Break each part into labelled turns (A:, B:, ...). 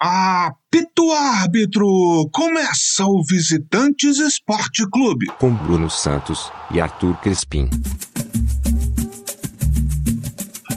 A: Apito árbitro! Começa o Visitantes Esporte Clube.
B: Com Bruno Santos e Arthur Crespim.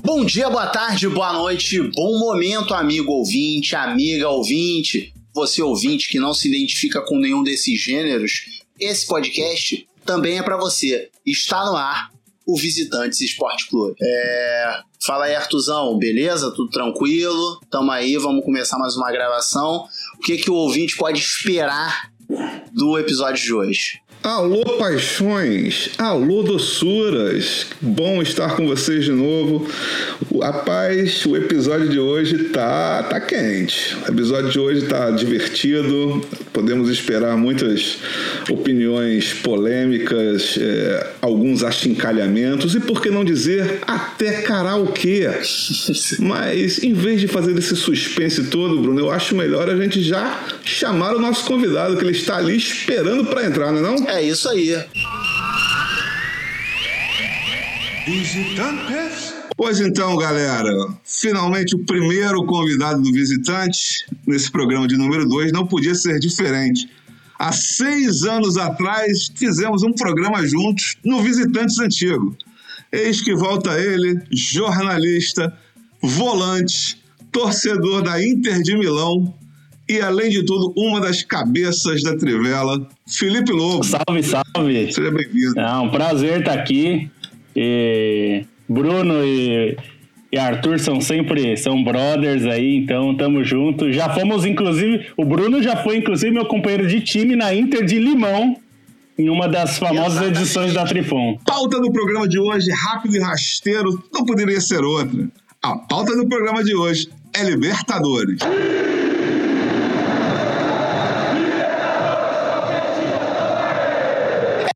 C: Bom dia, boa tarde, boa noite, bom momento, amigo ouvinte, amiga ouvinte. Você ouvinte que não se identifica com nenhum desses gêneros, esse podcast também é para você. Está no ar o Visitantes Esporte Clube. É... Fala aí, Artuzão, beleza? Tudo tranquilo? Tamo aí, vamos começar mais uma gravação. O que, que o ouvinte pode esperar do episódio de hoje?
D: Alô, paixões! Alô, doçuras! Bom estar com vocês de novo. Rapaz, o episódio de hoje tá, tá quente. O episódio de hoje tá divertido. Podemos esperar muitas opiniões polêmicas, é, alguns achincalhamentos e, por que não dizer, até karaokê. Mas, em vez de fazer esse suspense todo, Bruno, eu acho melhor a gente já chamar o nosso convidado, que ele está ali esperando para entrar, não é não?
C: É isso aí.
A: Visitantes.
D: Pois então, galera, finalmente o primeiro convidado do visitante nesse programa de número 2 não podia ser diferente. Há seis anos atrás fizemos um programa juntos no Visitantes Antigo. Eis que volta ele, jornalista, volante, torcedor da Inter de Milão, e, além de tudo, uma das cabeças da Trivela, Felipe Lobo.
E: Salve, salve.
D: Seja bem-vindo.
E: É um prazer estar aqui. E Bruno e, e Arthur são sempre são brothers aí, então tamo junto. Já fomos, inclusive, o Bruno já foi, inclusive, meu companheiro de time na Inter de Limão, em uma das famosas
C: Exatamente.
E: edições da Trifon.
D: Pauta do programa de hoje, rápido e rasteiro, não poderia ser outra. A pauta do programa de hoje é Libertadores.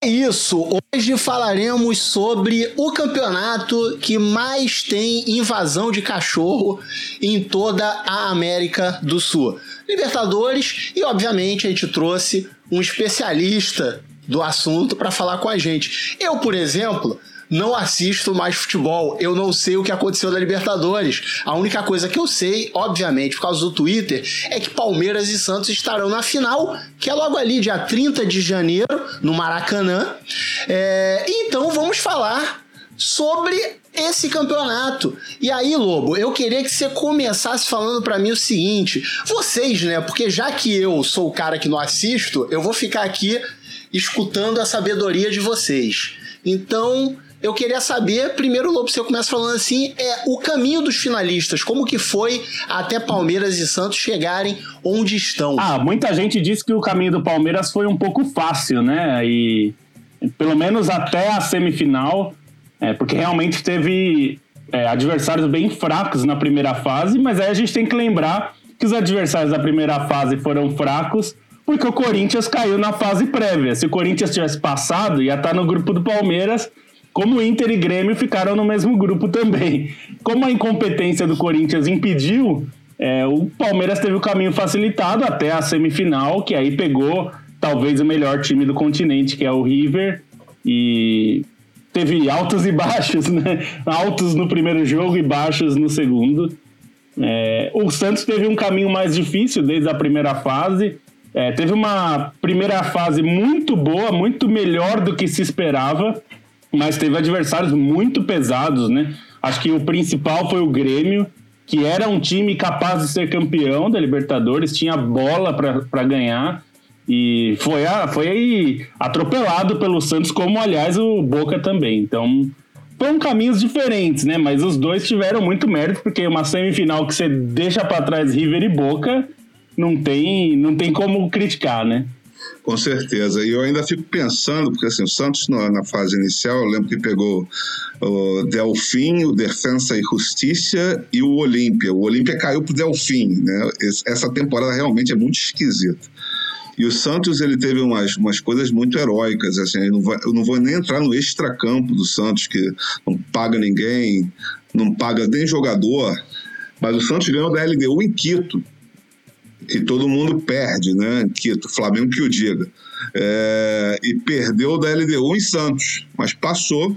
C: É isso. Hoje falaremos sobre o campeonato que mais tem invasão de cachorro em toda a América do Sul. Libertadores e, obviamente, a gente trouxe um especialista do assunto para falar com a gente. Eu, por exemplo, não assisto mais futebol. Eu não sei o que aconteceu na Libertadores. A única coisa que eu sei, obviamente, por causa do Twitter, é que Palmeiras e Santos estarão na final, que é logo ali, dia 30 de janeiro, no Maracanã. É, Então vamos falar sobre esse campeonato. E aí, Lobo, eu queria que você começasse falando pra mim o seguinte: vocês, né? Porque já que eu sou o cara que não assisto, eu vou ficar aqui escutando a sabedoria de vocês. Então, eu queria saber, primeiro, Lobo, você começa falando assim, é o caminho dos finalistas, como que foi até Palmeiras e Santos chegarem onde estão?
E: Ah, muita gente disse que o caminho do Palmeiras foi um pouco fácil, né? E pelo menos até a semifinal, é, porque realmente teve é, adversários bem fracos na primeira fase, mas aí a gente tem que lembrar que os adversários da primeira fase foram fracos porque o Corinthians caiu na fase prévia. Se o Corinthians tivesse passado, ia estar no grupo do Palmeiras, como Inter e Grêmio ficaram no mesmo grupo também. Como a incompetência do Corinthians impediu, é, o Palmeiras teve o caminho facilitado até a semifinal, que aí pegou talvez o melhor time do continente, que é o River, e teve altos e baixos, né? Altos no primeiro jogo e baixos no segundo. É, o Santos teve um caminho mais difícil desde a primeira fase. É, teve uma primeira fase muito boa, muito melhor do que se esperava, mas teve adversários muito pesados, né? Acho que o principal foi o Grêmio, que era um time capaz de ser campeão da Libertadores, tinha bola para ganhar e foi, a, foi atropelado pelo Santos, como aliás o Boca também. Então foram caminhos diferentes, né? Mas os dois tiveram muito mérito, porque uma semifinal que você deixa para trás River e Boca não tem, não tem como criticar, né?
D: Com certeza. E eu ainda fico pensando, porque assim, o Santos na, na fase inicial, eu lembro que pegou o Delfim, o Defensa e Justiça e o Olímpia. O Olímpia caiu pro Delfim, né? Essa temporada realmente é muito esquisita. E o Santos ele teve umas, umas coisas muito heróicas, assim, eu não, vou, eu não vou nem entrar no extracampo do Santos, que não paga ninguém, não paga nem jogador, mas o Santos ganhou da LDU em Quito, e todo mundo perde, né? Quito, Flamengo que o diga. É, e perdeu da LDU em Santos, mas passou.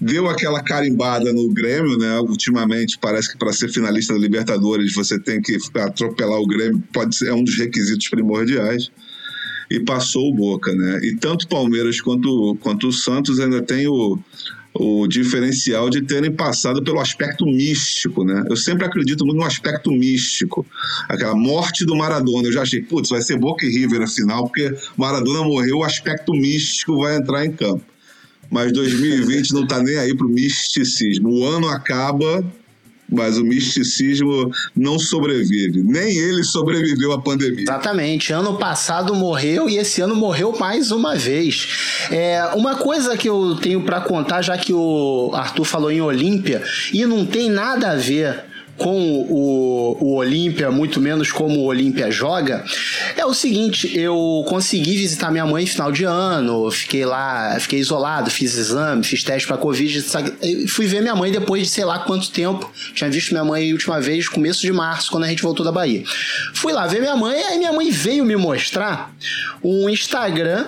D: deu aquela carimbada no Grêmio, né? Ultimamente parece que para ser finalista da Libertadores você tem que atropelar o Grêmio, pode ser é um dos requisitos primordiais. E passou o Boca, né? E tanto o Palmeiras quanto, quanto o Santos ainda tem o, o diferencial de terem passado pelo aspecto místico, né? Eu sempre acredito muito no aspecto místico. Aquela morte do Maradona. Eu já achei, putz, vai ser Boca e River a final, porque Maradona morreu, o aspecto místico vai entrar em campo mas 2020 não está nem aí para o misticismo. O ano acaba, mas o misticismo não sobrevive. Nem ele sobreviveu à pandemia.
C: Exatamente. Ano passado morreu e esse ano morreu mais uma vez. É, uma coisa que eu tenho para contar, já que o Arthur falou em Olímpia, e não tem nada a ver com o, o Olímpia, muito menos como o Olímpia joga, é o seguinte: eu consegui visitar minha mãe final de ano, fiquei lá, fiquei isolado, fiz exame, fiz teste para Covid, fui ver minha mãe depois de sei lá quanto tempo. Tinha visto minha mãe a última vez, começo de março, quando a gente voltou da Bahia. Fui lá ver minha mãe, aí minha mãe veio me mostrar um Instagram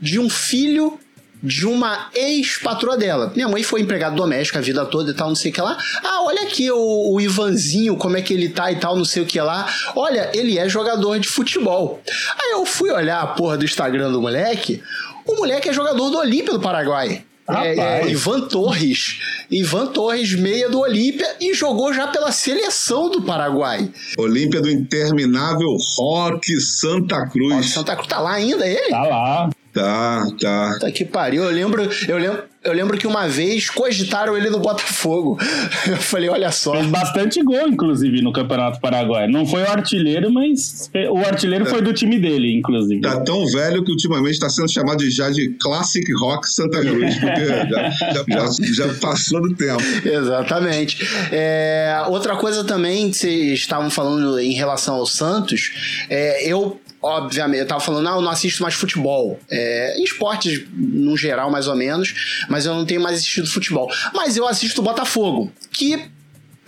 C: de um filho de uma ex-patroa dela. Minha mãe foi empregada doméstica a vida toda e tal, não sei o que lá. Ah, olha aqui o, o, Ivanzinho, como é que ele tá e tal, não sei o que lá. Olha, ele é jogador de futebol. Aí eu fui olhar a porra do Instagram do moleque. O moleque é jogador do Olímpia do Paraguai. É, é, Ivan Torres. Ivan Torres, meia do Olímpia, e jogou já pela seleção do Paraguai.
D: Olímpia do interminável Rock Santa Cruz. Rock
C: Santa Cruz tá lá ainda ele?
E: Tá lá.
D: Tá, tá.
C: Tá que pariu. Eu lembro, eu lembro, eu lembro que uma vez cogitaram ele no Botafogo. Eu falei, olha só.
E: Fez bastante gol, inclusive, no Campeonato Paraguai. Não foi o artilheiro, mas o artilheiro é. foi do time dele, inclusive.
D: Tá tão velho que ultimamente está sendo chamado de, já de Classic Rock Santa Cruz, porque já, já, já, já, passou do tempo.
C: Exatamente. É, outra coisa também que vocês estavam falando em relação ao Santos, é, eu obviamente, eu tava falando, ah, eu não assisto mais futebol. É, em esportes, no geral, mais ou menos, mas eu não tenho mais assistido futebol. Mas eu assisto Botafogo, que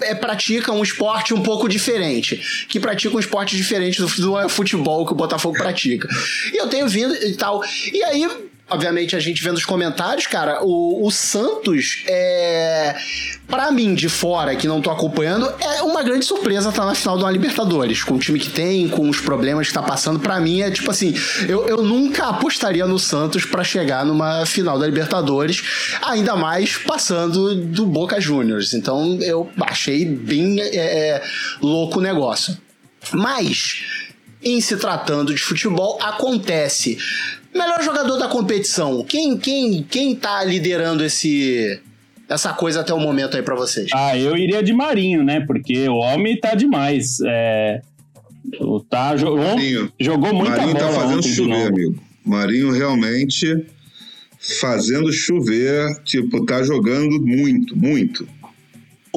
C: é, pratica um esporte um pouco diferente. Que pratica um esporte diferente do, do futebol que o Botafogo pratica. E eu tenho vindo e tal. E aí, obviamente, a gente vendo os comentários, cara, o, o Santos é. Pra mim, de fora, que não tô acompanhando, é uma grande surpresa estar tá na final de uma Libertadores. Com o time que tem, com os problemas que tá passando. Pra mim, é tipo assim: eu, eu nunca apostaria no Santos para chegar numa final da Libertadores, ainda mais passando do Boca Juniors. Então, eu achei bem é, é louco o negócio. Mas, em se tratando de futebol, acontece Melhor jogador da competição. Quem, quem, quem tá liderando esse essa coisa até o momento aí para vocês?
E: Ah, eu iria de Marinho, né? Porque o homem tá demais. É, tá, jogou, Marinho. jogou muita
D: Marinho
E: tá
D: bola tá fazendo chover, amigo. Marinho realmente fazendo chover, tipo, tá jogando muito, muito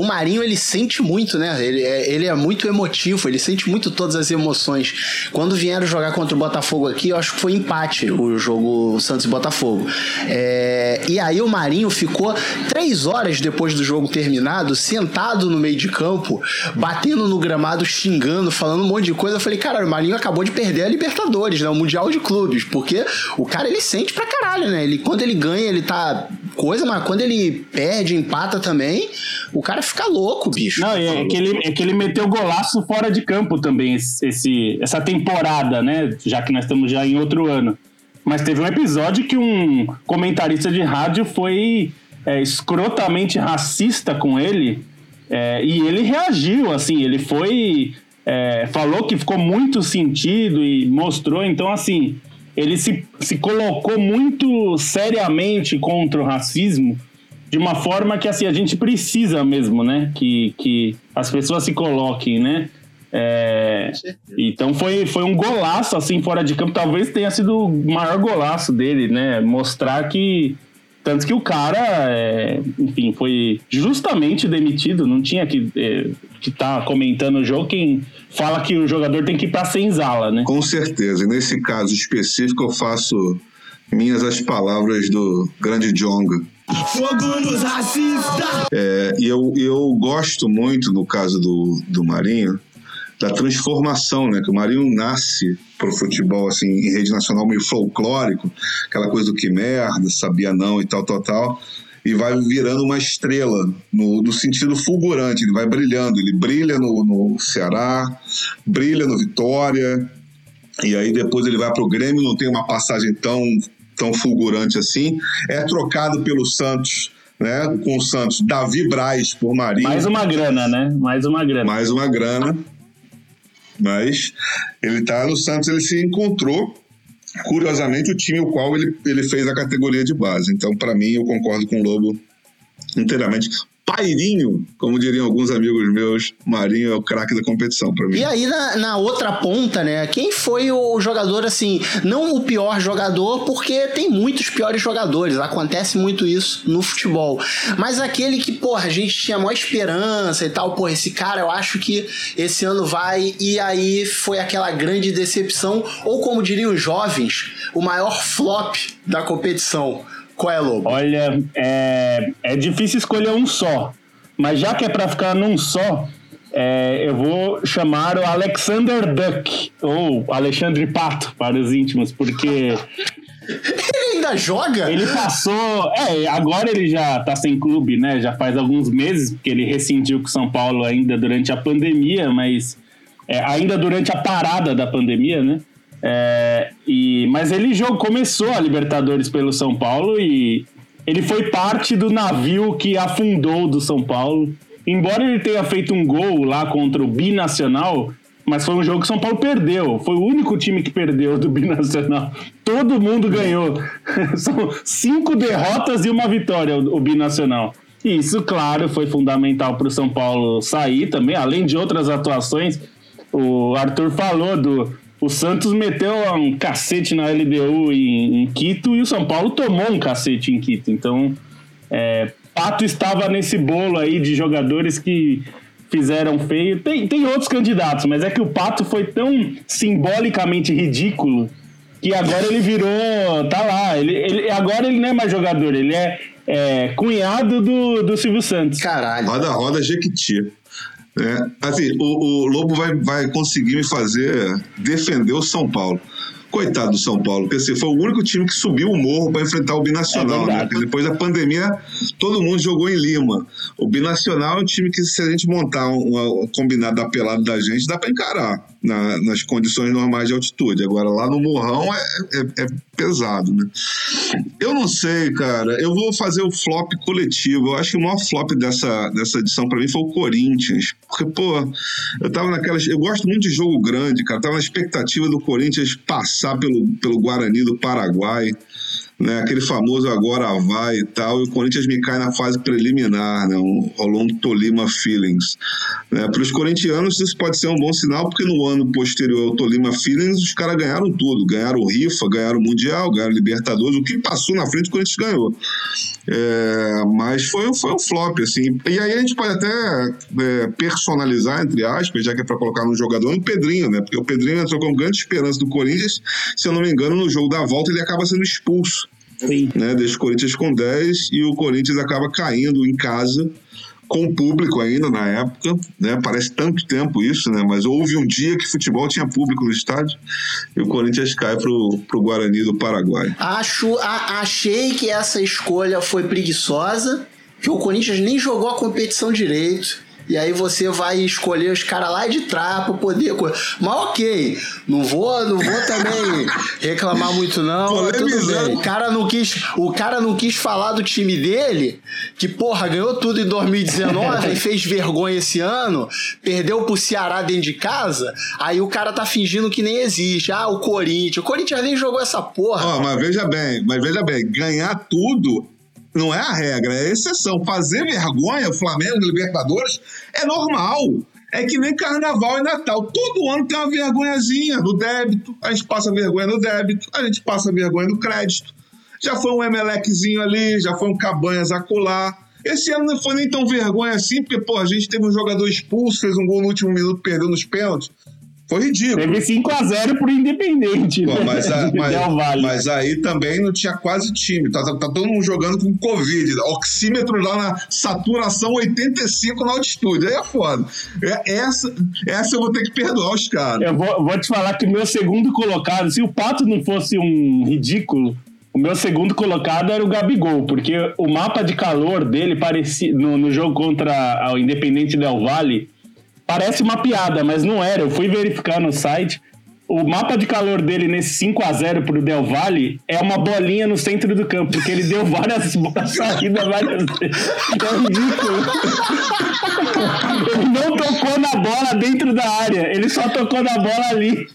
C: o Marinho ele sente muito, né? Ele é, ele é muito emotivo, ele sente muito todas as emoções. Quando vieram jogar contra o Botafogo aqui, eu acho que foi empate o jogo Santos e Botafogo. É, e aí o Marinho ficou três horas depois do jogo terminado, sentado no meio de campo, batendo no gramado, xingando, falando um monte de coisa. Eu falei, cara, o Marinho acabou de perder a Libertadores, né? O Mundial de Clubes, porque o cara ele sente pra caralho, né? Ele, quando ele ganha, ele tá coisa, mas quando ele perde, empata também, o cara fica louco, bicho.
E: Não, é, que ele, é que ele meteu golaço fora de campo também, esse, essa temporada, né? Já que nós estamos já em outro ano. Mas teve um episódio que um comentarista de rádio foi é, escrotamente racista com ele. É, e ele reagiu, assim, ele foi. É, falou que ficou muito sentido e mostrou, então, assim, ele se, se colocou muito seriamente contra o racismo de uma forma que assim a gente precisa mesmo, né? Que, que as pessoas se coloquem, né? É, então foi, foi um golaço assim fora de campo, talvez tenha sido o maior golaço dele, né? Mostrar que tanto que o cara, é, enfim, foi justamente demitido, não tinha que é, que tá comentando o jogo quem fala que o jogador tem que ir para senzala, né?
D: Com certeza. Nesse caso específico eu faço minhas as palavras do grande Jonga. Fogo nos racistas! É, e eu, eu gosto muito, no caso do, do Marinho, da transformação, né? Que o Marinho nasce pro futebol, assim, em rede nacional meio folclórico, aquela coisa do que merda, sabia não e tal, tal, tal. e vai virando uma estrela no, no sentido fulgurante, ele vai brilhando, ele brilha no, no Ceará, brilha no Vitória, e aí depois ele vai para o Grêmio, não tem uma passagem tão, tão fulgurante assim, é trocado pelo Santos, né, com o Santos, Davi Braz por Marinho.
E: Mais uma grana, né? Mais uma grana.
D: Mais uma grana. Mas ele tá no Santos, ele se encontrou curiosamente, o time o qual ele, ele fez a categoria de base. Então, para mim, eu concordo com o Lobo inteiramente. Pairinho, como diriam alguns amigos meus, Marinho é o craque da competição para mim.
C: E aí, na, na, outra ponta, né? Quem foi o jogador, assim, não o pior jogador, porque tem muitos piores jogadores, acontece muito isso no futebol. Mas aquele que, porra, a gente tinha maior esperança e tal, porra, esse cara eu acho que esse ano vai, e aí foi aquela grande decepção, ou como diriam os jovens, o maior flop da competição. Qual é, Lobo?
E: Olha, é, é difícil escolher um só. Mas já que é para ficar num só, é, eu vou chamar o Alexander Duck, ou Alexandre Pato, para os íntimos, porque.
C: ele ainda joga?
E: Ele passou. É, agora ele já tá sem clube, né? Já faz alguns meses, porque ele rescindiu com São Paulo ainda durante a pandemia, mas. É, ainda durante a parada da pandemia, né? É, e, mas ele jogou, começou a Libertadores pelo São Paulo e ele foi parte do navio que afundou do São Paulo. Embora ele tenha feito um gol lá contra o Binacional, mas foi um jogo que São Paulo perdeu. Foi o único time que perdeu do Binacional. Todo mundo ganhou. São cinco derrotas e uma vitória o Binacional. E isso, claro, foi fundamental para o São Paulo sair também, além de outras atuações. O Arthur falou do, o Santos meteu um cacete na LDU em, em, Quito e o São Paulo tomou um cacete em Quito. Então, é, Pato estava nesse bolo aí de jogadores que fizeram feio. Tem, tem outros candidatos, mas é que o Pato foi tão simbolicamente ridículo que agora ele virou. tá lá. Ele, ele, agora ele não é mais jogador, ele é, é cunhado do, do Silvio Santos.
C: Caralho.
D: Roda, roda Jequiti. É, assim, o, o Lobo vai, vai conseguir me fazer defender o São Paulo. Coitado do São Paulo, porque assim, foi o único time que subiu o morro para enfrentar o Binacional. É né? Depois da pandemia, todo mundo jogou em Lima. O Binacional é um time que, se a gente montar um, um combinado da pelada da gente, dá para encarar na, nas condições normais de altitude. Agora, lá no Morrão é, é, é, pesado, né? Eu não sei, cara. Eu vou fazer o flop coletivo. Eu acho que o maior flop dessa, dessa edição para mim foi o Corinthians. Porque, pô, eu tava naquelas. Eu gosto muito de jogo grande, cara. Eu tava na expectativa do Corinthians passar pelo, pelo Guarani do Paraguai né, aquele famoso agora vai e tal, e o Corinthians me cai na fase preliminar, né, um, rolou um Tolima Feelings. Né, Para os corintianos isso pode ser um bom sinal, porque no ano posterior ao Tolima Feelings os caras ganharam tudo, ganharam Rifa, ganharam Mundial, ganharam Libertadores, o que passou na frente o Corinthians ganhou. É, mas foi, foi um flop, assim. E aí a gente pode até é, personalizar, entre aspas, já que é para colocar no jogador, no Pedrinho, né? Porque o Pedrinho entrou com grande esperança do Corinthians. Se eu não me engano, no jogo da volta ele acaba sendo expulso. Sim. Né? Deixa o Corinthians com 10 e o Corinthians acaba caindo em casa com o público ainda na época, né? Parece tanto tempo isso, né? Mas houve um dia que futebol tinha público no estádio e o Corinthians cai pro, pro Guarani do Paraguai.
C: Acho, a, achei que essa escolha foi preguiçosa, que o Corinthians nem jogou a competição direito e aí você vai escolher os caras lá de trás pra poder. Mas ok, não vou, não vou também reclamar muito, não. Tudo bem. O cara, não quis, o cara não quis falar do time dele, que, porra, ganhou tudo em 2019 e fez vergonha esse ano, perdeu pro Ceará dentro de casa. Aí o cara tá fingindo que nem existe. Ah, o Corinthians. O Corinthians nem jogou essa porra.
D: Oh, mas veja bem, mas veja bem, ganhar tudo não é a regra, é a exceção. Fazer vergonha, Flamengo, Libertadores, é normal. É que nem carnaval e Natal. Todo ano tem uma vergonhazinha no débito. A gente passa vergonha no débito, a gente passa vergonha no crédito. Já foi um Emeleczinho ali, já foi um Cabanhas acolá. Esse ano não foi nem tão vergonha assim, porque, pô, a gente teve um jogador expulso, fez um gol no último minuto, perdeu nos pênaltis. Foi ridículo.
E: Teve 5x0 pro Independente.
D: Pô, né? mas, a, mas, mas, aí também não tinha quase time. Tá, tá, tá, todo mundo jogando com Covid. Oxímetro lá na saturação 85 na altitude. Aí é foda. É, essa, essa eu vou ter que perdoar os caras.
E: Eu vou, vou te falar que meu segundo colocado, se o Pato não fosse um ridículo, o meu segundo colocado era o Gabigol, porque o mapa de calor dele parecia no, no jogo contra o Independente Del Valle parece uma piada, mas não era. Eu fui verificar no site o mapa de calor dele nesse 5 a 0 pro Del Valle é uma bolinha no centro do campo, porque ele deu várias saídas várias vezes. É ridículo. Ele não tocou na bola dentro da área, ele só tocou na bola ali.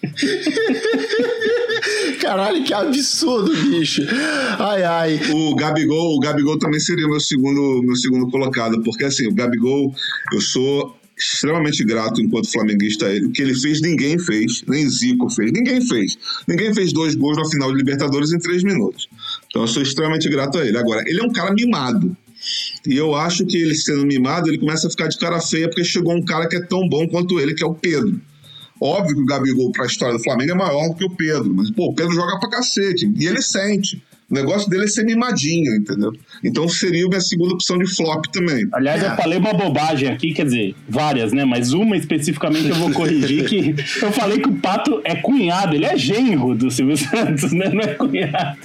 C: Caralho, que absurdo, bicho. Ai, ai.
D: O Gabigol, o Gabigol também seria meu segundo, meu segundo colocado, porque assim, o Gabigol, eu sou extremamente grato enquanto flamenguista ele. Que ele fez, ninguém fez, nem Zico fez, ninguém fez. Ninguém fez dois gols na final de Libertadores em três minutos. Então eu sou extremamente grato a ele. Agora, ele é um cara mimado. E eu acho que ele sendo mimado, ele começa a ficar de cara feia porque chegou um cara que é tão bom quanto ele, que é o Pedro. Óbvio que o Gabigol, para a história do Flamengo, é maior do que o Pedro, mas, pô, o Pedro joga pra cacete. E ele sente. O negócio dele é ser mimadinho, entendeu? Então seria a minha segunda opção de flop também.
E: Aliás, é. eu falei uma bobagem aqui, quer dizer, várias, né? Mas uma especificamente eu vou corrigir que eu falei que o Pato é cunhado, ele é genro do Silvio Santos, né? Não é cunhado.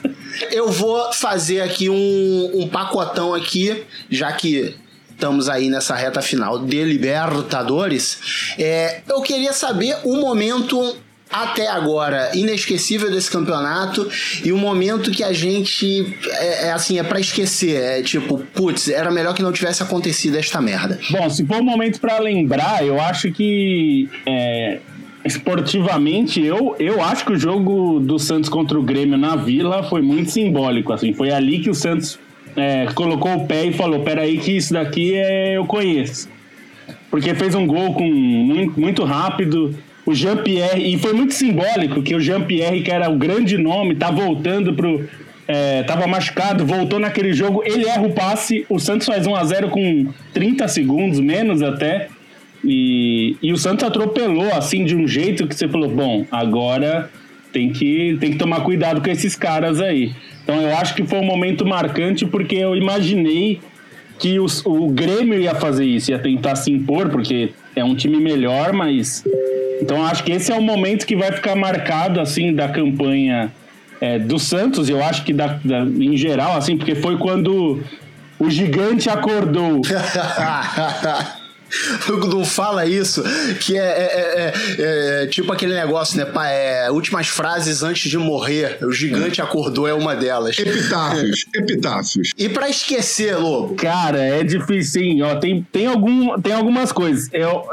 C: Eu vou fazer aqui um, um pacotão aqui, já que estamos aí nessa reta final de Libertadores. É, eu queria saber o momento até agora inesquecível desse campeonato e o momento que a gente é, é assim é para esquecer é tipo putz era melhor que não tivesse acontecido esta merda.
E: Bom se for um momento para lembrar eu acho que é, esportivamente eu eu acho que o jogo do Santos contra o Grêmio na Vila foi muito simbólico assim. Foi ali que o Santos é, colocou o pé e falou peraí que isso daqui é, eu conheço. Porque fez um gol com muito, muito rápido o Jean-Pierre, e foi muito simbólico que o Jean-Pierre, que era o grande nome, tá voltando pro. É, tava machucado, voltou naquele jogo, ele erra o passe, o Santos faz 1 a 0 com 30 segundos, menos até. E, e o Santos atropelou assim de um jeito que você falou: bom, agora tem que, tem que tomar cuidado com esses caras aí. Então eu acho que foi um momento marcante porque eu imaginei que os, o Grêmio ia fazer isso, ia tentar se impor, porque é um time melhor, mas então acho que esse é o momento que vai ficar marcado assim da campanha é, do Santos. Eu acho que da, da, em geral, assim, porque foi quando o gigante acordou.
C: não fala isso, que é, é, é, é, tipo aquele negócio, né? É, últimas frases antes de morrer. O gigante acordou é uma delas.
D: Epitáfios, epitáfios.
C: E para esquecer, Lobo?
E: Cara, é difícil, sim. Ó, tem, tem, algum, tem algumas coisas. Eu,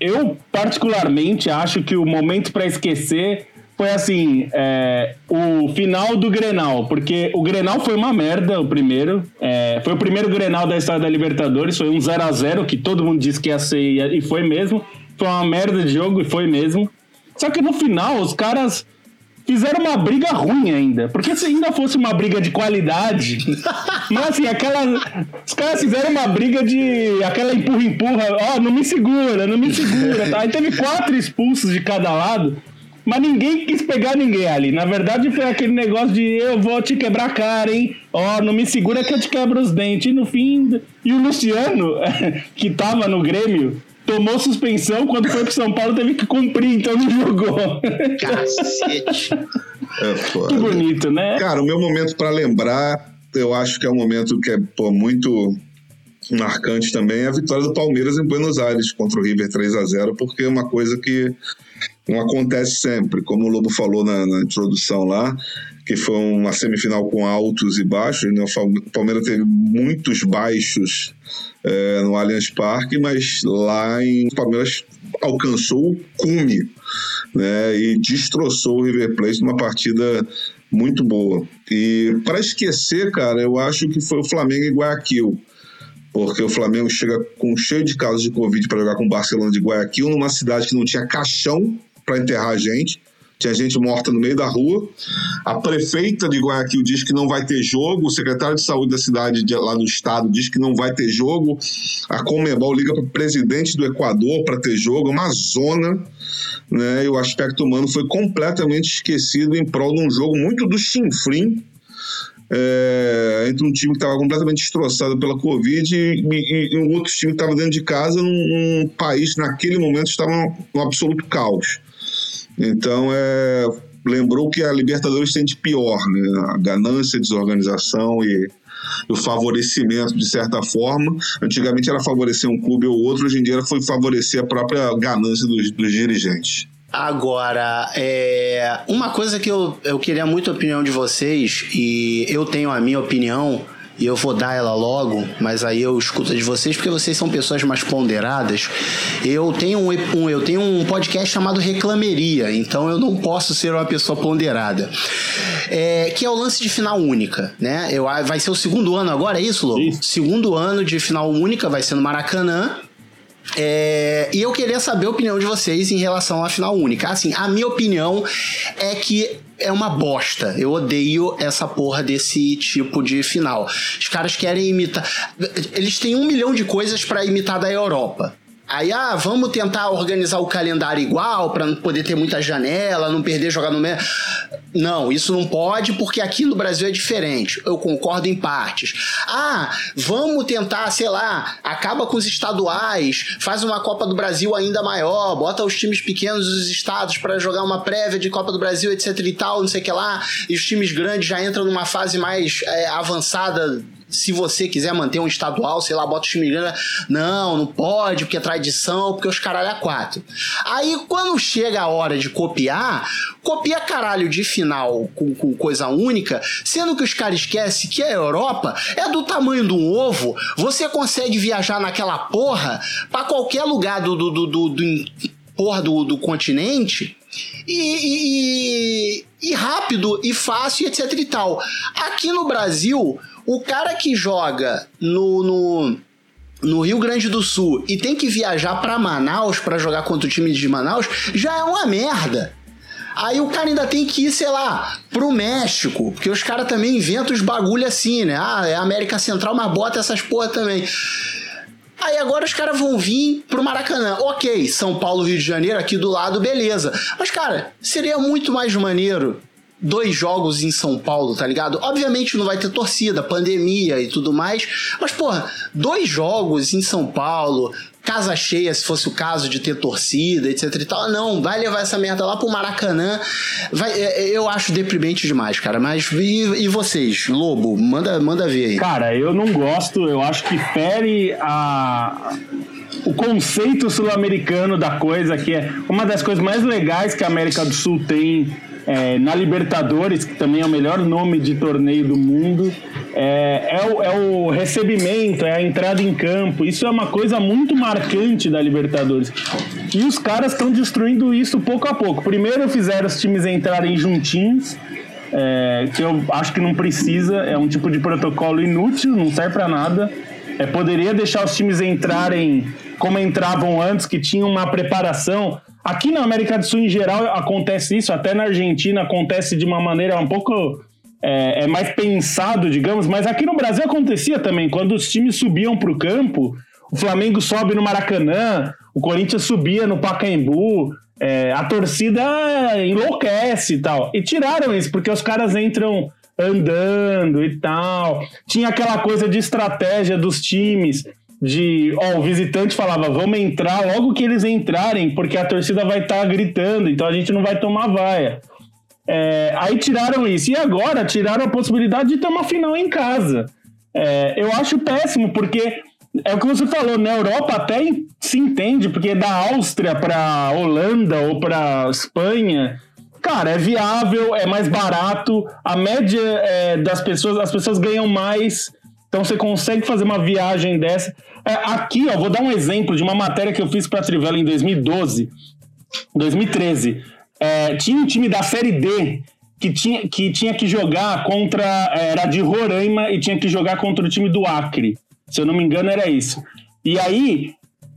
E: eu, particularmente, acho que o momento para esquecer foi assim: é, o final do Grenal, porque o Grenal foi uma merda, o primeiro. É, foi o primeiro Grenal da história da Libertadores, foi um 0 a 0 que todo mundo disse que ia ser, e foi mesmo. Foi uma merda de jogo e foi mesmo. Só que no final, os caras fizeram uma briga ruim ainda. Porque se ainda fosse uma briga de qualidade. mas assim, aquela. Os caras fizeram uma briga de. aquela empurra-empurra. Ó, oh, não me segura, não me segura. Tá? Aí teve quatro expulsos de cada lado. Mas ninguém quis pegar ninguém ali. Na verdade, foi aquele negócio de eu vou te quebrar a cara, hein? Ó, oh, não me segura que eu te quebro os dentes. E no fim. E o Luciano, que tava no Grêmio, tomou suspensão, quando foi pro São Paulo teve que cumprir, então não jogou.
C: Cacete.
D: É foda.
E: Que bonito, né?
D: Cara, o meu momento para lembrar, eu acho que é um momento que é pô, muito marcante também, é a vitória do Palmeiras em Buenos Aires contra o River 3 a 0 porque é uma coisa que não acontece sempre, como o Lobo falou na, na introdução lá, que foi uma semifinal com altos e baixos, né? o Palmeiras teve muitos baixos é, no Allianz Parque, mas lá em Palmeiras alcançou o cume né, e destroçou o River Plate numa partida muito boa. E para esquecer, cara, eu acho que foi o Flamengo em Guayaquil. Porque o Flamengo chega com cheio de casos de Covid para jogar com o Barcelona de Guayaquil, numa cidade que não tinha caixão para enterrar a gente tinha gente morta no meio da rua. A prefeita de Guayaquil diz que não vai ter jogo, o secretário de saúde da cidade de, lá do estado diz que não vai ter jogo. A Comebol liga para o presidente do Equador para ter jogo, é uma zona. Né, e o aspecto humano foi completamente esquecido em prol de um jogo muito do chinfrim, é, entre um time que estava completamente destroçado pela Covid e, e, e um outro time que estava dentro de casa num, num país naquele momento estava num absoluto caos. Então, é, lembrou que a Libertadores tem de pior, né? A ganância, a desorganização e o favorecimento, de certa forma. Antigamente era favorecer um clube ou outro, hoje em dia foi favorecer a própria ganância dos, dos dirigentes.
C: Agora, é, uma coisa que eu, eu queria muito a opinião de vocês, e eu tenho a minha opinião, e eu vou dar ela logo, mas aí eu escuto de vocês porque vocês são pessoas mais ponderadas. Eu tenho um, um, eu tenho um podcast chamado Reclameria, então eu não posso ser uma pessoa ponderada. É, que é o lance de final única, né? Eu, vai ser o segundo ano agora, é isso, Lobo? Segundo ano de final única, vai ser no Maracanã. É, e eu queria saber a opinião de vocês em relação à final única. Assim, a minha opinião é que é uma bosta. Eu odeio essa porra desse tipo de final. Os caras querem imitar. Eles têm um milhão de coisas para imitar da Europa. Aí, ah, vamos tentar organizar o calendário igual para não poder ter muita janela, não perder jogar no meio. Não, isso não pode porque aqui no Brasil é diferente. Eu concordo em partes. Ah, vamos tentar, sei lá, acaba com os estaduais, faz uma Copa do Brasil ainda maior, bota os times pequenos dos estados para jogar uma prévia de Copa do Brasil, etc e tal, não sei o que lá, e os times grandes já entram numa fase mais é, avançada se você quiser manter um estadual, sei lá, bota o. Não, não pode, porque é tradição, porque os caralho é quatro. Aí quando chega a hora de copiar, copia caralho de final com, com coisa única, sendo que os caras esquecem que a Europa é do tamanho de um ovo, você consegue viajar naquela porra para qualquer lugar do, do, do, do, do porra do, do continente e, e, e, rápido e fácil, etc e tal. Aqui no Brasil, o cara que joga no, no, no Rio Grande do Sul e tem que viajar para Manaus para jogar contra o time de Manaus já é uma merda. Aí o cara ainda tem que ir, sei lá, pro México, porque os caras também inventam os bagulho assim, né? Ah, é América Central, mas bota essas porra também. Aí agora os caras vão vir pro Maracanã. Ok, São Paulo, Rio de Janeiro, aqui do lado, beleza. Mas, cara, seria muito mais maneiro dois jogos em São Paulo, tá ligado? Obviamente não vai ter torcida, pandemia e tudo mais, mas porra, dois jogos em São Paulo, casa cheia, se fosse o caso de ter torcida, etc e tal. Não, vai levar essa merda lá pro Maracanã. Vai, é, é, eu acho deprimente demais, cara. Mas e, e, vocês, Lobo? Manda, manda ver aí.
E: Cara, eu não gosto, eu acho que fere a o conceito sul-americano da coisa, que é uma das coisas mais legais que a América do Sul tem é, na Libertadores, que também é o melhor nome de torneio do mundo, é, é, o, é, o, recebimento, é a entrada em campo. Isso é uma coisa muito marcante da Libertadores. E os caras estão destruindo isso pouco a pouco. Primeiro fizeram os times entrarem juntinhos, é, que eu acho que não precisa, é um tipo de protocolo inútil, não serve para nada. É, poderia deixar os times entrarem como entravam antes, que tinham uma preparação. Aqui na América do Sul, em geral, acontece isso, até na Argentina acontece de uma maneira um pouco é, é mais pensado, digamos, mas aqui no Brasil acontecia também, quando os times subiam para o campo, o Flamengo sobe no Maracanã, o Corinthians subia no Pacaembu, é, a torcida enlouquece e tal. E tiraram isso, porque os caras entram andando e tal. Tinha aquela coisa de estratégia dos times de, ó, o visitante falava, vamos entrar logo que eles entrarem, porque a torcida vai estar tá gritando, então a gente não vai tomar vaia. É, aí tiraram isso. E agora tiraram a possibilidade de ter uma final em casa. É, eu acho péssimo, porque é o que você falou, na Europa até se entende, porque da Áustria para Holanda ou para Espanha, cara, é viável, é mais barato, a média é, das pessoas, as pessoas ganham mais, então você consegue fazer uma viagem dessa. É, aqui, ó, vou dar um exemplo de uma matéria que eu fiz para a Trivela em 2012, 2013. É, tinha um time da Série D que tinha, que tinha que jogar contra. É, era de Roraima e tinha que jogar contra o time do Acre. Se eu não me engano, era isso. E aí,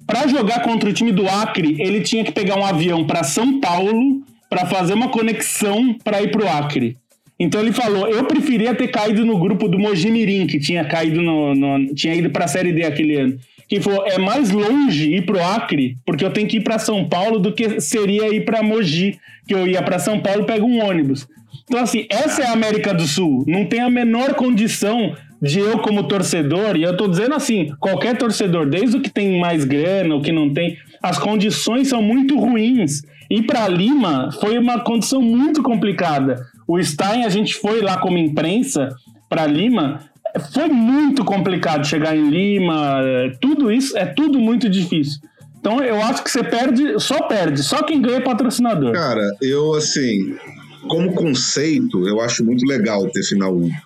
E: para jogar contra o time do Acre, ele tinha que pegar um avião para São Paulo para fazer uma conexão para ir pro Acre. Então ele falou: eu preferia ter caído no grupo do Mojimirim, que tinha caído no, no tinha ido para a Série D aquele ano. Que falou: é mais longe ir pro Acre, porque eu tenho que ir para São Paulo do que seria ir para Mogi, que eu ia para São Paulo e pego um ônibus. Então assim, essa é a América do Sul. Não tem a menor condição de eu como torcedor, e eu tô dizendo assim, qualquer torcedor, desde o que tem mais grana, o que não tem, as condições são muito ruins. Ir para Lima foi uma condição muito complicada. O Stein, a gente foi lá como imprensa para Lima, foi muito complicado chegar em Lima, tudo isso é tudo muito difícil. Então eu acho que você perde, só perde, só quem ganha é patrocinador.
D: Cara, eu assim, como conceito, eu acho muito legal ter final único.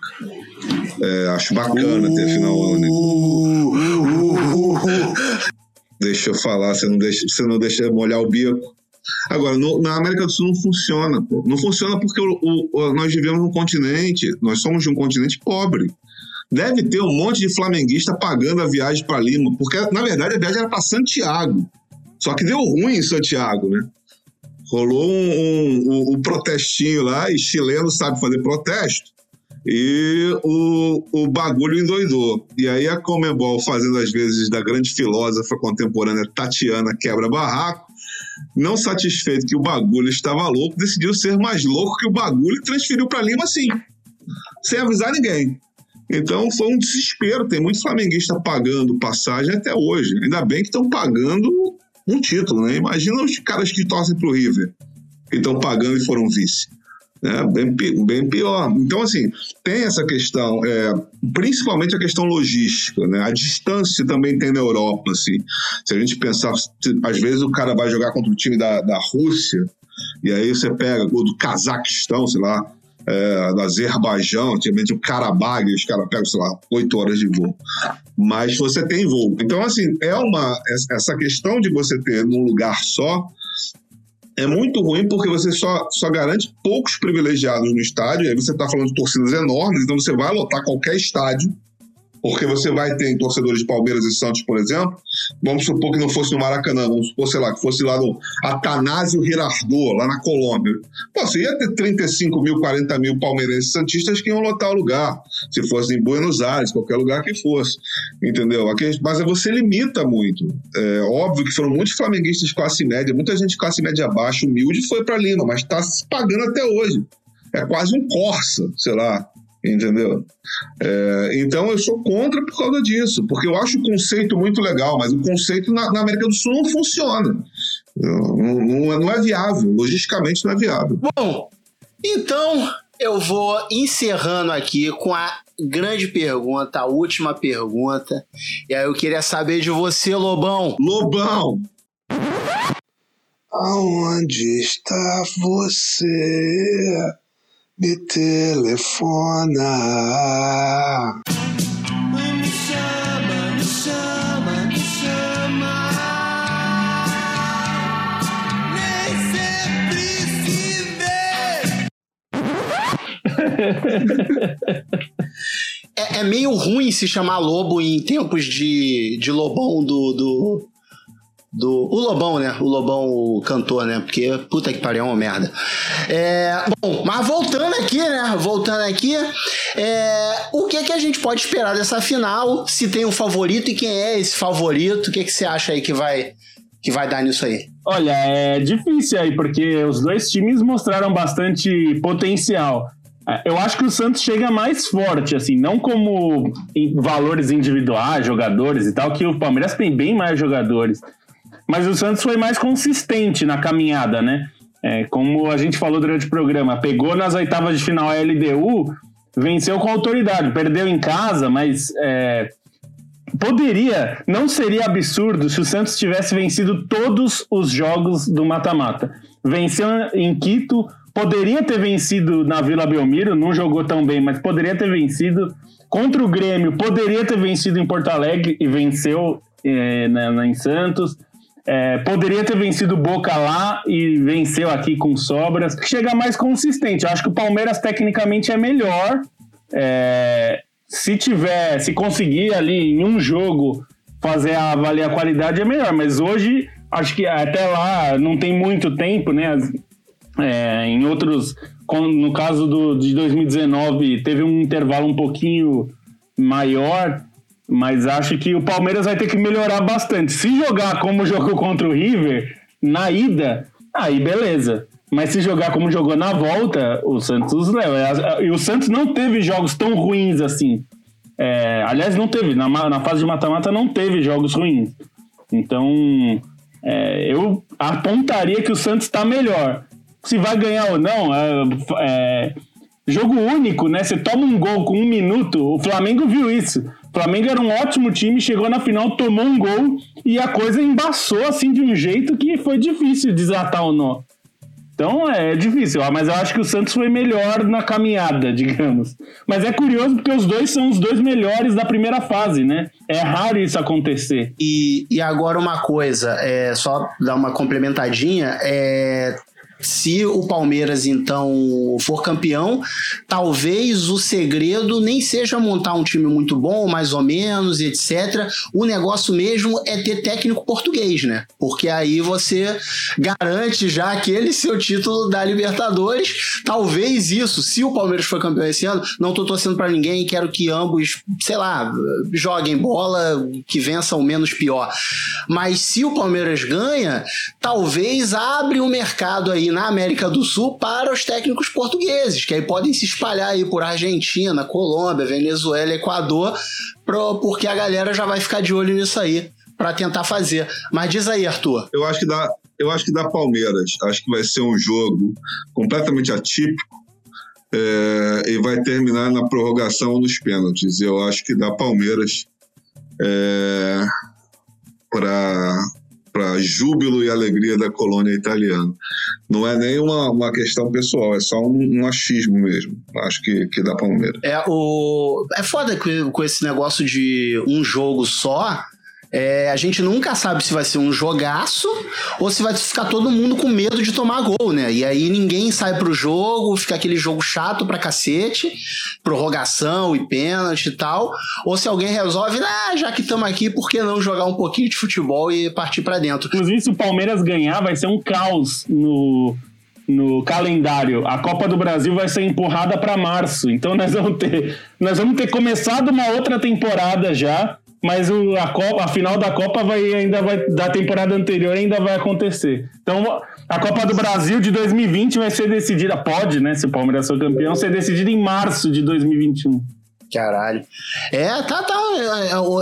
D: É, acho bacana ter final único. Deixa eu falar, você não deixa, você não deixa molhar o bico. Agora, no, na América do Sul não funciona, pô. Não funciona porque o, o, nós vivemos num continente, nós somos de um continente pobre. Deve ter um monte de flamenguista pagando a viagem para Lima, porque na verdade a viagem era para Santiago. Só que deu ruim em Santiago, né? Rolou um, um, um, protestinho lá, e chileno sabe fazer protesto e o, o bagulho endoidou. E aí a Comebol, fazendo as vezes da grande filósofa contemporânea Tatiana Quebra-Barraco, não satisfeito que o bagulho estava louco, decidiu ser mais louco que o bagulho e transferiu para Lima assim, sem avisar ninguém. Então foi um desespero. Tem muito flamenguista pagando passagem até hoje. Ainda bem que estão pagando um título, né? Imagina os caras que torcem pro River, que estão pagando e foram vice. Né? Bem, bem pior. Então, assim, tem essa questão, é, principalmente a questão logística, né? A distância também tem na Europa, assim. Se a gente pensar, às vezes o cara vai jogar contra o time da, da Rússia, e aí você pega o do Cazaquistão, sei lá, é, do Azerbaijão, antigamente o Karabag, os caras pegam, sei lá, oito horas de voo. Mas você tem voo. Então, assim, é uma. Essa questão de você ter num lugar só é muito ruim porque você só, só garante poucos privilegiados no estádio, aí você está falando de torcidas enormes, então você vai lotar qualquer estádio porque você vai ter torcedores de Palmeiras e Santos, por exemplo, vamos supor que não fosse no Maracanã, vamos supor, sei lá, que fosse lá no Atanásio Girardot, lá na Colômbia. Pô, você ia ter 35 mil, 40 mil palmeirenses santistas que iam lotar o lugar, se fosse em Buenos Aires, qualquer lugar que fosse, entendeu? Mas você limita muito. É óbvio que foram muitos flamenguistas de classe média, muita gente de classe média baixa, humilde, foi para Lima, mas está se pagando até hoje. É quase um Corsa, sei lá, entendeu? É, então eu sou contra por causa disso, porque eu acho o conceito muito legal, mas o conceito na, na América do Sul não funciona. Não, não, é, não é viável, logisticamente não é viável.
C: Bom, então eu vou encerrando aqui com a grande pergunta, a última pergunta. E aí eu queria saber de você, Lobão.
D: Lobão!
A: Aonde está você? Me telefona. Me chama, me chama, me chama. Nem sempre se
C: vê. é, é, meio ruim se chamar lobo em tempos de, de lobão do, do, do. O Lobão, né? O Lobão, o cantor, né? Porque puta que pariu, é uma merda. É, bom, mas voltando aqui, né? Voltando aqui, é, o que que a gente pode esperar dessa final? Se tem um favorito e quem é esse favorito? O que que você acha aí que vai, que vai dar nisso aí?
E: Olha, é difícil aí, porque os dois times mostraram bastante potencial. Eu acho que o Santos chega mais forte, assim, não como valores individuais, jogadores e tal, que o Palmeiras tem bem mais jogadores. Mas o Santos foi mais consistente na caminhada, né? É, como a gente falou durante o programa, pegou nas oitavas de final a LDU, venceu com autoridade, perdeu em casa, mas é, poderia, não seria absurdo se o Santos tivesse vencido todos os jogos do mata-mata. Venceu em Quito, poderia ter vencido na Vila Belmiro, não jogou tão bem, mas poderia ter vencido contra o Grêmio, poderia ter vencido em Porto Alegre e venceu é, na, na, em Santos. É, poderia ter vencido Boca lá e venceu aqui com sobras. Chega mais consistente. Eu acho que o Palmeiras tecnicamente é melhor. É, se tiver, se conseguir ali em um jogo fazer a avaliar a qualidade é melhor. Mas hoje acho que até lá não tem muito tempo, né? É, em outros, no caso do, de 2019 teve um intervalo um pouquinho maior mas acho que o Palmeiras vai ter que melhorar bastante. Se jogar como jogou contra o River, na ida, aí beleza. Mas se jogar como jogou na volta, o Santos leva. E o Santos não teve jogos tão ruins assim. É, aliás, não teve. Na, na fase de mata-mata não teve jogos ruins. Então, É, eu apontaria que o Santos está melhor. Se vai ganhar ou não, é, é, jogo único, né? Você toma um gol com um minuto, o Flamengo viu isso. Flamengo era um ótimo time, chegou na final, tomou um gol e a coisa embaçou assim de um jeito que foi difícil desatar o nó. Então é difícil, mas eu acho que o Santos foi melhor na caminhada, digamos. Mas é curioso porque os dois são os dois melhores da primeira fase, né? É raro isso acontecer.
C: E, e agora uma coisa, é, só dar uma complementadinha, é, se o Palmeiras então for campeão, talvez o segredo nem seja montar um time muito bom, mais ou menos, etc. O negócio mesmo é ter técnico português, né? Porque aí você garante já aquele seu título da Libertadores. Talvez isso, se o Palmeiras for campeão esse ano, não tô torcendo para ninguém, quero que ambos, sei lá, joguem bola, que vençam o menos pior. Mas se o Palmeiras ganha, talvez abre um mercado aí na América do Sul para os técnicos portugueses, que aí podem se espalhar aí por Argentina, Colômbia, Venezuela, Equador, pro, porque a galera já vai ficar de olho nisso aí para tentar fazer. Mas diz aí, Arthur.
D: Eu acho que dá, eu acho que dá Palmeiras. Acho que vai ser um jogo completamente atípico. É, e vai terminar na prorrogação nos pênaltis. Eu acho que dá Palmeiras é, para para júbilo e alegria da colônia italiana. Não é nem uma, uma questão pessoal, é só um, um achismo mesmo. Acho que, que dá Palmeiras.
C: É, o... é foda com esse negócio de um jogo só é, a gente nunca sabe se vai ser um jogaço ou se vai ficar todo mundo com medo de tomar gol, né? E aí ninguém sai pro jogo, fica aquele jogo chato pra cacete, prorrogação e pênalti e tal. Ou se alguém resolve, ah, já que estamos aqui, por que não jogar um pouquinho de futebol e partir para dentro?
E: Inclusive, se o Palmeiras ganhar, vai ser um caos no, no calendário. A Copa do Brasil vai ser empurrada para março. Então nós vamos ter, nós vamos ter começado uma outra temporada já mas o, a, Copa, a final da Copa vai ainda vai da temporada anterior ainda vai acontecer. Então a Copa do Brasil de 2020 vai ser decidida, pode, né, se o Palmeiras for campeão, ser decidida em março de 2021.
C: Caralho. É, tá, tá.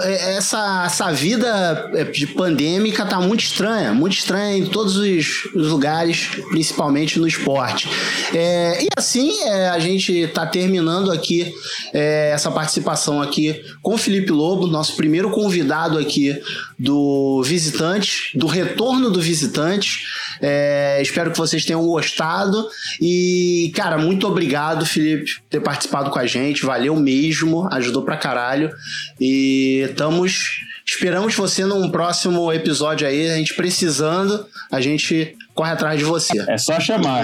C: É, é, essa, essa vida de pandêmica tá muito estranha. Muito estranha em todos os, lugares, principalmente no esporte. É, e assim, é, a gente tá terminando aqui é, essa participação aqui com o Felipe Lobo, nosso primeiro convidado aqui do Visitante, do retorno do Visitante. É, espero que vocês tenham gostado. E, cara, muito obrigado, Felipe, por ter participado com a gente. Valeu mesmo, ajudou pra caralho. E estamos. Esperamos você num próximo episódio aí, a gente precisando, a gente corre atrás de você.
E: É só chamar.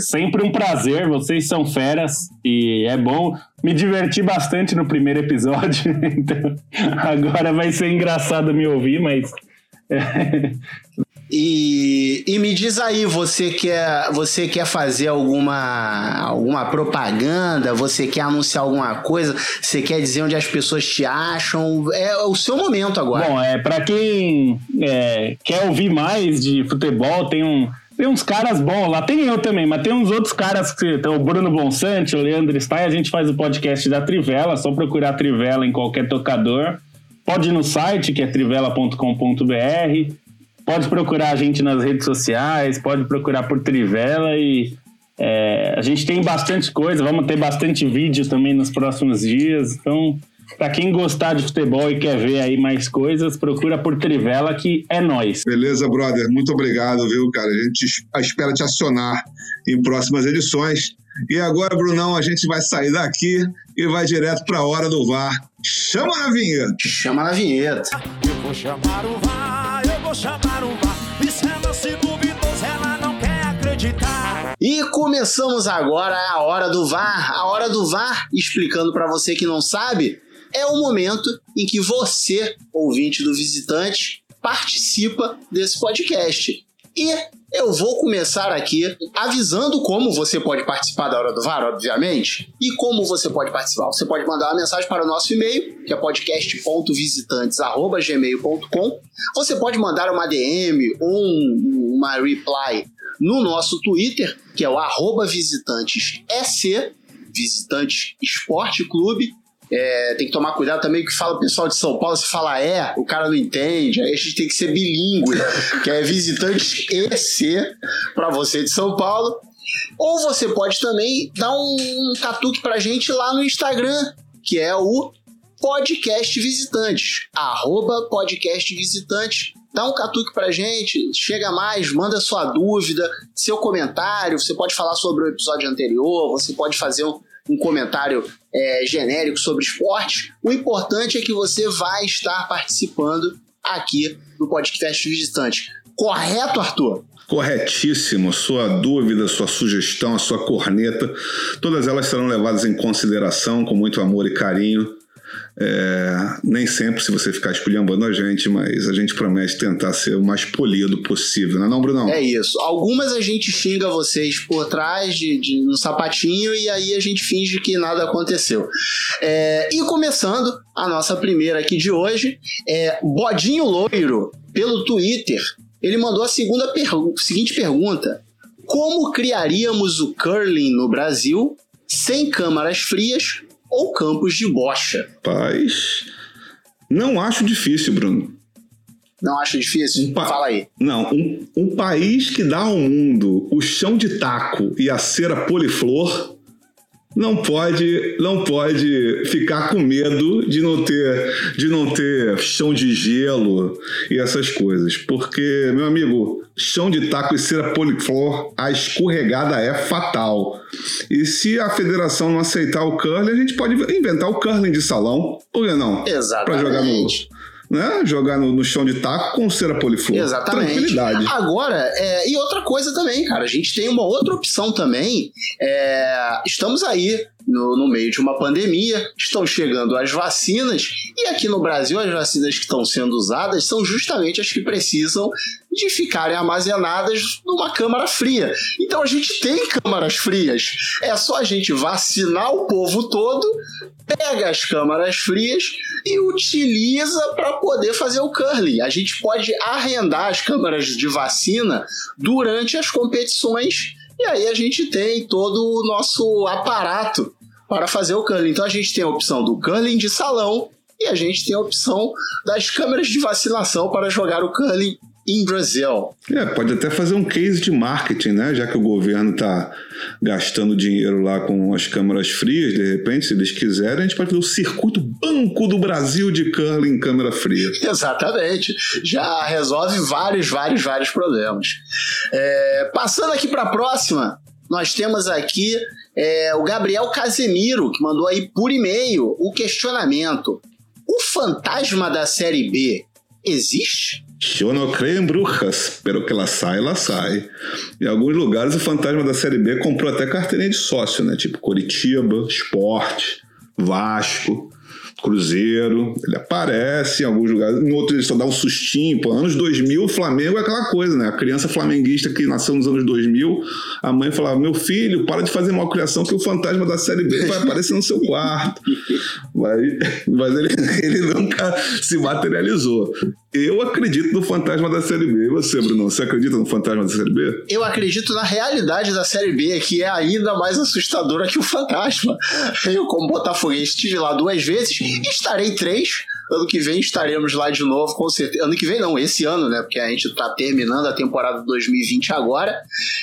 E: Sempre um prazer, vocês são feras e é bom. Me diverti bastante no primeiro episódio, então agora vai ser engraçado me ouvir, mas
C: E, e me diz aí, você quer, você quer fazer alguma, alguma propaganda? Você quer anunciar alguma coisa? Você quer dizer onde as pessoas te acham? É o seu momento agora.
E: Bom, é para quem é, quer ouvir mais de futebol, tem um tem uns caras bons lá, tem eu também, mas tem uns outros caras que tem o Bruno Bonsante, o Leandro Stein, a gente faz o podcast da Trivela, só procurar Trivela em qualquer tocador. Pode ir no site, que é trivela.com.br. Pode procurar a gente nas redes sociais, pode procurar por Trivela e é, a gente tem bastante coisa, vamos ter bastante vídeo também nos próximos dias. Então, para quem gostar de futebol e quer ver aí mais coisas, procura por Trivela que é nós.
D: Beleza, brother. Muito obrigado, viu, cara? A gente espera te acionar em próximas edições. E agora, Brunão, a gente vai sair daqui e vai direto para a hora do VAR. Chama na vinheta.
C: Chama na vinheta.
F: Eu vou chamar o VAR, eu vou chamar
C: E começamos agora a hora do VAR. A hora do VAR, explicando para você que não sabe, é o momento em que você, ouvinte do visitante, participa desse podcast. E eu vou começar aqui avisando como você pode participar da Hora do VAR, obviamente. E como você pode participar? Você pode mandar uma mensagem para o nosso e-mail, que é podcast.visitantes.gmail.com. Você pode mandar uma DM ou um, uma reply no nosso Twitter, que é o arroba Visitantes Esporte Clube, É, tem que tomar cuidado também que fala o pessoal de São Paulo, se fala é, o cara não entende. Aí a gente tem que ser bilíngue, que é visitante EC para você de São Paulo. Ou você pode também dar um catuque pra gente lá no Instagram, que é o podcast visitantes, arroba podcast visitantes. Dá um catuque pra gente, chega mais, manda sua dúvida, seu comentário. Você pode falar sobre o episódio anterior, você pode fazer um, um comentário é, genérico sobre esporte. O importante é que você vai estar participando aqui do podcast visitante. Correto, Arthur?
D: Corretíssimo. Sua dúvida, sua sugestão, a sua corneta, todas elas serão levadas em consideração com muito amor e carinho. É, nem sempre se você ficar esculhambando a gente, mas a gente promete tentar ser o mais polido possível, não é não, Brunão?
C: É isso. Algumas a gente xinga vocês por trás de, de no sapatinho e aí a gente finge que nada aconteceu. É, e começando a nossa primeira aqui de hoje, é Bodinho Loiro, pelo Twitter, ele mandou a segunda pergu seguinte pergunta: Como criaríamos o curling no Brasil sem câmaras frias ou campos de bocha?
D: Paz, não acho difícil, Bruno.
C: Não acho difícil?
D: Um pa-
C: Fala aí.
D: Não, um, um país que dá ao mundo o chão de taco e a cera poliflor não pode, não pode ficar com medo de não ter, de não ter chão de gelo e essas coisas, porque meu amigo, chão de taco e cera poliflor, a escorregada é fatal. E se a federação não aceitar o curling, a gente pode inventar o curling de salão, que não? Para jogar no,
C: Exatamente.
D: Né? Jogar no, no chão de taco com cera poliflor.
C: Exatamente.
D: Tranquilidade.
C: Agora, é, e outra coisa também, cara, a gente tem uma outra opção também. É, estamos aí no, no meio de uma pandemia, estão chegando as vacinas, e aqui no Brasil as vacinas que estão sendo usadas são justamente as que precisam de ficarem armazenadas numa câmara fria. Então a gente tem câmaras frias. É só a gente vacinar o povo todo, pega as câmaras frias e utiliza para poder fazer o curling. A gente pode arrendar as câmaras de vacina durante as competições e aí a gente tem todo o nosso aparato para fazer o curling. Então a gente tem a opção do curling de salão e a gente tem a opção das câmeras de vacinação para jogar o curling em Brasil.
D: É, pode até fazer um case de marketing, né? Já que o governo está gastando dinheiro lá com as câmeras frias, de repente, se eles quiserem, a gente pode fazer o circuito Banco do Brasil de curling em câmera fria.
C: Exatamente. Já resolve vários, vários, vários problemas. É, passando aqui para a próxima, nós temos aqui é, o Gabriel Casemiro, que mandou aí por e-mail o questionamento: O fantasma da série B existe?
D: Eu não creio em bruxas, pelo que ela sai, ela sai. Em alguns lugares, o fantasma da Série B comprou até carteirinha de sócio, né? Tipo Curitiba, Esporte, Vasco, Cruzeiro. Ele aparece em alguns lugares. Em outros, ele só dá um sustinho. Pô, anos 2000, o Flamengo é aquela coisa, né? A criança flamenguista que nasceu nos anos 2000, a mãe falava: Meu filho, para de fazer malcriação que o fantasma da Série B vai aparecer no seu quarto. Mas, mas ele, ele nunca se materializou. Eu acredito no fantasma da Série B. E você, Bruno, você acredita no fantasma da Série B?
C: Eu acredito na realidade da Série B, que é ainda mais assustadora que o fantasma. Eu, como botafoguense, estive lá duas vezes estarei três. Ano que vem estaremos lá de novo, com certeza. Ano que vem não, esse ano, né? Porque a gente tá terminando a temporada 2020 agora.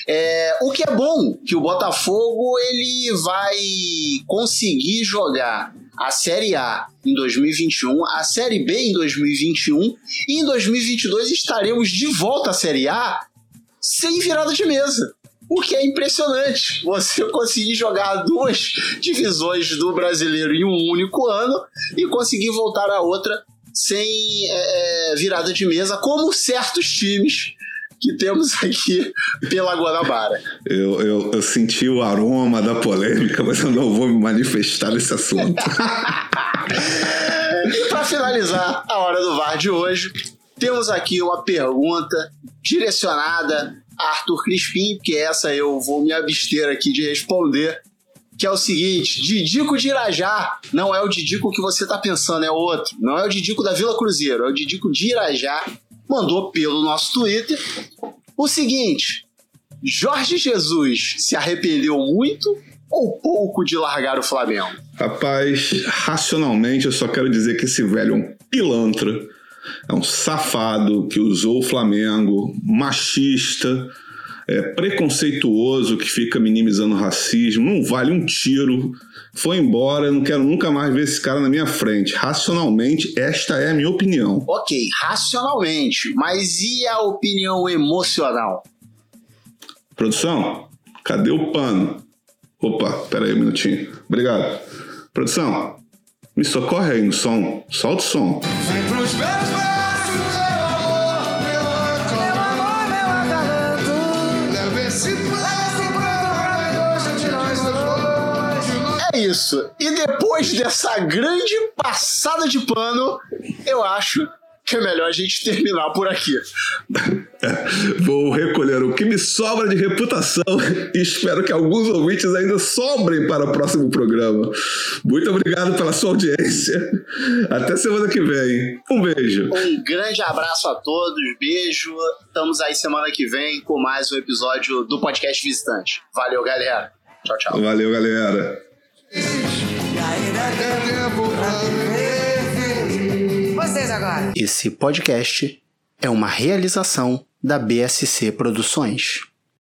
C: É, o que é bom, que o Botafogo ele vai conseguir jogar a Série A em 2021, a Série B em 2021 e em 2022 estaremos de volta à Série A sem virada de mesa. O que é impressionante. Você conseguir jogar duas divisões do brasileiro em um único ano e conseguir voltar a outra sem é, é, virada de mesa, como certos times que temos aqui pela Guanabara.
D: Eu, eu, eu senti o aroma da polêmica, mas eu não vou me manifestar nesse assunto.
C: E para finalizar a hora do VAR de hoje, temos aqui uma pergunta direcionada a Arthur Crispim, que essa eu vou me abster aqui de responder, que é o seguinte: Didico de Irajá não é o Didico que você tá pensando, é outro. Não é o Didico da Vila Cruzeiro, é o Didico de Irajá. Mandou pelo nosso Twitter o seguinte: Jorge Jesus se arrependeu muito ou pouco de largar o Flamengo?
D: Rapaz, racionalmente eu só quero dizer que esse velho é um pilantra, é um safado que usou o Flamengo, machista, é, preconceituoso, que fica minimizando o racismo, não vale um tiro, foi embora, não quero nunca mais ver esse cara na minha frente. Racionalmente, esta é a minha opinião.
C: Ok, racionalmente, mas e a opinião emocional?
D: Produção, cadê o pano? Opa, pera aí um minutinho. Obrigado. Produção, me socorre aí no som. Solta o som.
F: Vem pros meus
C: isso. E depois dessa grande passada de pano, eu acho que é melhor a gente terminar por aqui.
D: Vou recolher o que me sobra de reputação e espero que alguns ouvintes ainda sobrem para o próximo programa. Muito obrigado pela sua audiência. Até semana que vem. Um beijo.
C: Um grande abraço a todos, beijo. Estamos aí semana que vem com mais um episódio do Podcast Visitante. Valeu, galera. Tchau, tchau.
D: Valeu, galera.
G: Vocês agora.
C: Esse podcast é uma realização da BSC Produções.